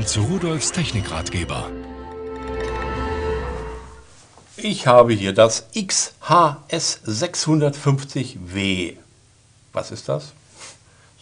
Willkommen zu Rudolfs Technikratgeber. Ich habe hier das XHS 650W. Was ist das?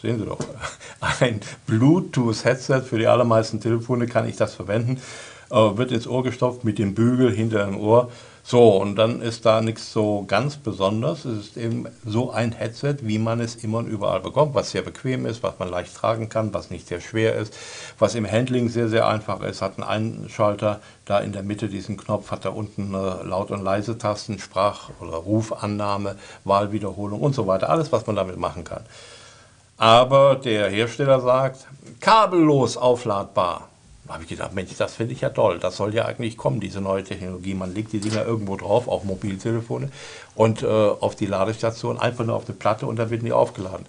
Sehen Sie doch. Ein Bluetooth-Headset für die allermeisten Telefone kann ich das verwenden. Äh, wird ins Ohr gestopft mit dem Bügel hinter dem Ohr. So, und dann ist da nichts so ganz Besonderes. Es ist eben so ein Headset, wie man es immer und überall bekommt, was sehr bequem ist, was man leicht tragen kann, was nicht sehr schwer ist, was im Handling sehr, sehr einfach ist, hat einen Einschalter, da in der Mitte diesen Knopf, hat da unten Laut- und Leise-Tasten, Sprach- oder Rufannahme, Wahlwiederholung und so weiter. Alles, was man damit machen kann. Aber der Hersteller sagt, kabellos aufladbar. Da habe ich gedacht, Mensch, das finde ich ja toll. Das soll ja eigentlich kommen, diese neue Technologie. Man legt die Dinger irgendwo drauf, auf Mobiltelefone und äh, auf die Ladestation, einfach nur auf eine Platte und dann werden die aufgeladen.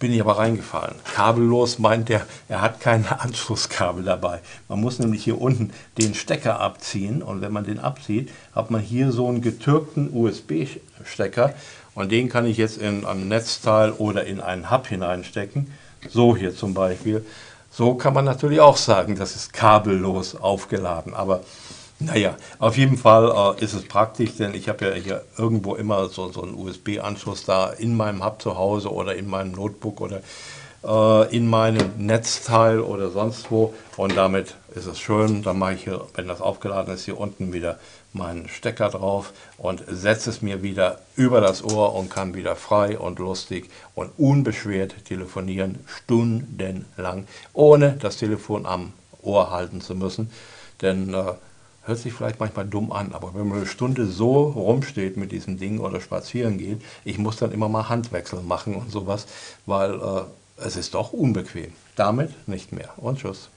Bin ich aber reingefallen. Kabellos meint er, er hat keine Anschlusskabel dabei. Man muss nämlich hier unten den Stecker abziehen und wenn man den abzieht, hat man hier so einen getürkten USB-Stecker und den kann ich jetzt in ein Netzteil oder in einen Hub hineinstecken. So hier zum Beispiel. So kann man natürlich auch sagen, das ist kabellos aufgeladen. Aber naja, auf jeden Fall äh, ist es praktisch, denn ich habe ja hier irgendwo immer so, so einen USB-Anschluss da in meinem Hub zu Hause oder in meinem Notebook oder äh, in meinem Netzteil oder sonst wo. Und damit ist es schön. Dann mache ich hier, wenn das aufgeladen ist, hier unten wieder meinen Stecker drauf und setze es mir wieder über das Ohr und kann wieder frei und lustig und unbeschwert telefonieren, stundenlang, ohne das Telefon am Ohr halten zu müssen. Denn äh, hört sich vielleicht manchmal dumm an, aber wenn man eine Stunde so rumsteht mit diesem Ding oder spazieren geht, ich muss dann immer mal Handwechsel machen und sowas, weil äh, es ist doch unbequem. Damit nicht mehr. Und tschüss.